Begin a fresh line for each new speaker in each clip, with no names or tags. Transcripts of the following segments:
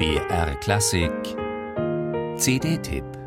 BR Klassik. CD-Tipp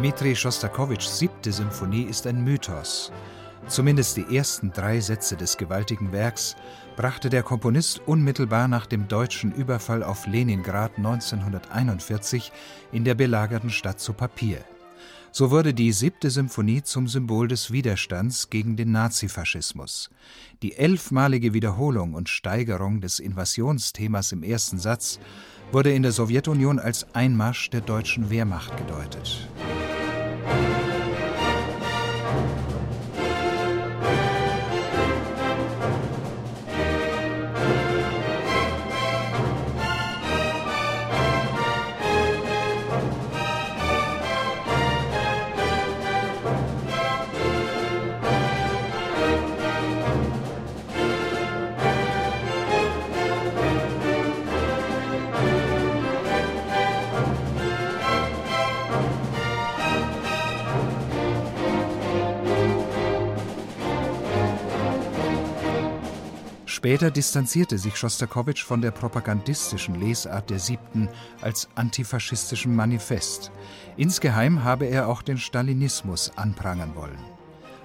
Dmitri Schostakowitschs siebte Symphonie ist ein Mythos. Zumindest die ersten drei Sätze des gewaltigen Werks brachte der Komponist unmittelbar nach dem deutschen Überfall auf Leningrad 1941 in der belagerten Stadt zu Papier. So wurde die siebte Symphonie zum Symbol des Widerstands gegen den Nazifaschismus. Die elfmalige Wiederholung und Steigerung des Invasionsthemas im ersten Satz wurde in der Sowjetunion als Einmarsch der deutschen Wehrmacht gedeutet. Später distanzierte sich Schostakowitsch von der propagandistischen Lesart der Siebten als antifaschistischem Manifest. Insgeheim habe er auch den Stalinismus anprangern wollen.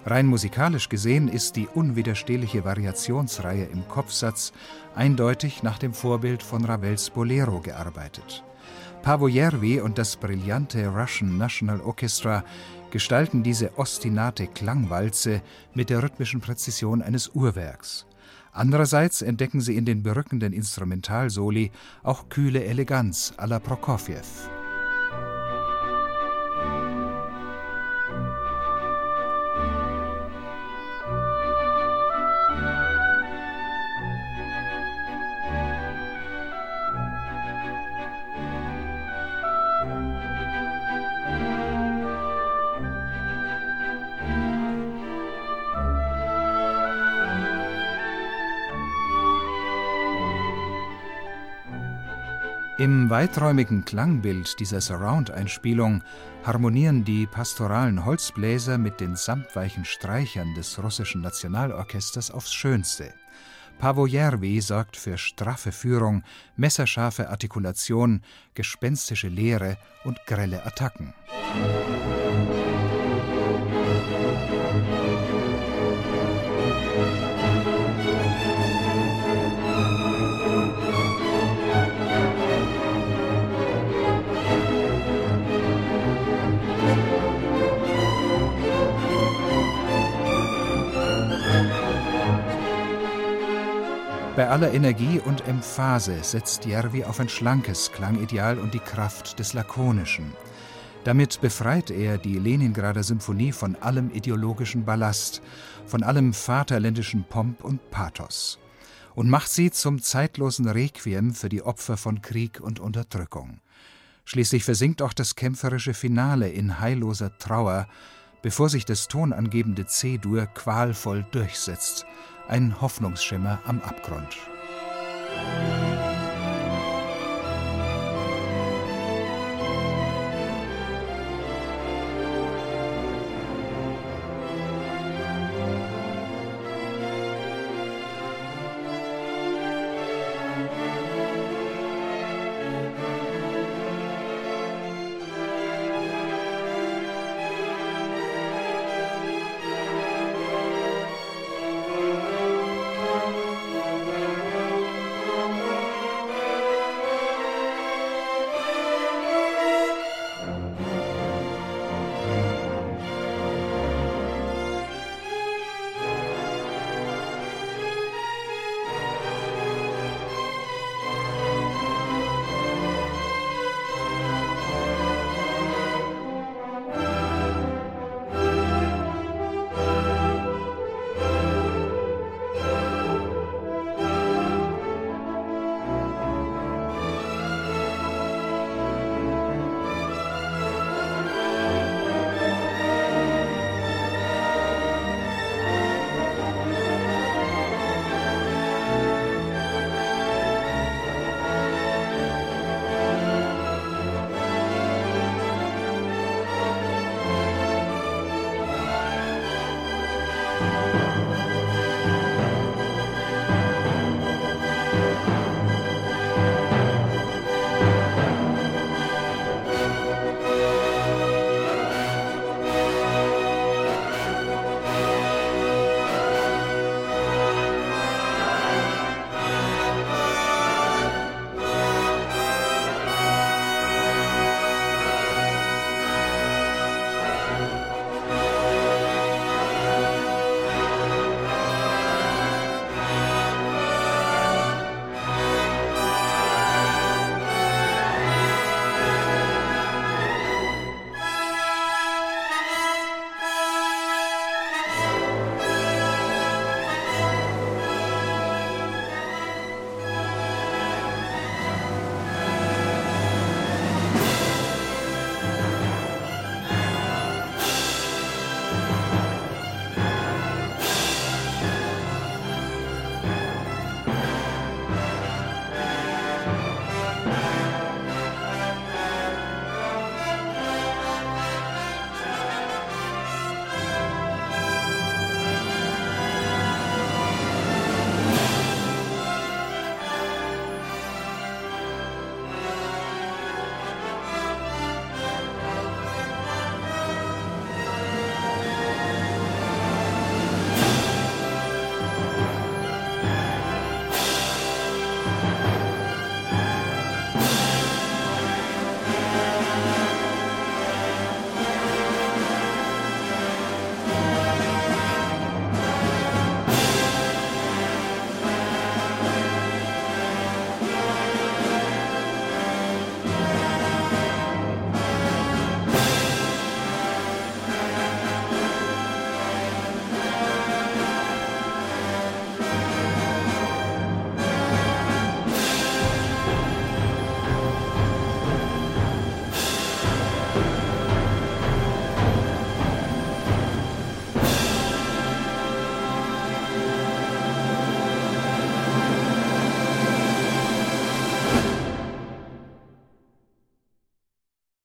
Rein musikalisch gesehen ist die unwiderstehliche Variationsreihe im Kopfsatz eindeutig nach dem Vorbild von Ravels Bolero gearbeitet. Pavojervi und das brillante Russian National Orchestra gestalten diese ostinate Klangwalze mit der rhythmischen Präzision eines Uhrwerks. Andererseits entdecken sie in den berückenden Instrumentalsoli auch kühle Eleganz la Prokofjew. Im weiträumigen Klangbild dieser Surround-Einspielung harmonieren die pastoralen Holzbläser mit den samtweichen Streichern des russischen Nationalorchesters aufs Schönste. Pavojervi sorgt für straffe Führung, messerscharfe Artikulation, gespenstische Lehre und grelle Attacken. Musik Bei aller Energie und Emphase setzt Järvi auf ein schlankes Klangideal und die Kraft des Lakonischen. Damit befreit er die Leningrader Symphonie von allem ideologischen Ballast, von allem vaterländischen Pomp und Pathos und macht sie zum zeitlosen Requiem für die Opfer von Krieg und Unterdrückung. Schließlich versinkt auch das kämpferische Finale in heilloser Trauer, bevor sich das tonangebende C-Dur qualvoll durchsetzt, ein Hoffnungsschimmer am Abgrund.